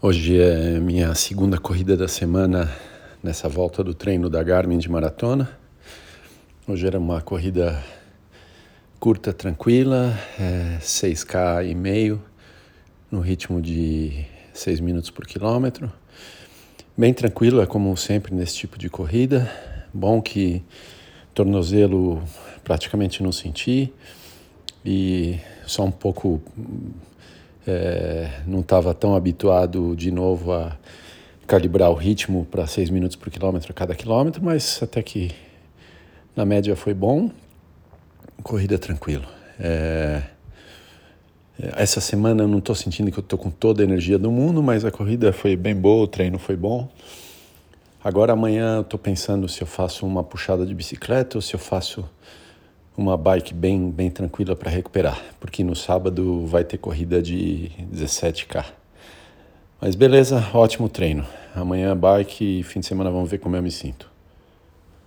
Hoje é minha segunda corrida da semana nessa volta do treino da Garmin de maratona. Hoje era uma corrida curta, tranquila, é, 6K e meio, no ritmo de 6 minutos por quilômetro. Bem tranquilo, é como sempre nesse tipo de corrida. Bom que tornozelo praticamente não senti e só um pouco é, não estava tão habituado de novo a calibrar o ritmo para 6 minutos por quilômetro a cada quilômetro, mas até que na média foi bom. Corrida tranquilo. É, essa semana eu não estou sentindo que eu estou com toda a energia do mundo, mas a corrida foi bem boa, o treino foi bom. Agora amanhã eu estou pensando se eu faço uma puxada de bicicleta ou se eu faço uma bike bem, bem tranquila para recuperar, porque no sábado vai ter corrida de 17K. Mas beleza, ótimo treino. Amanhã bike e fim de semana vamos ver como eu me sinto.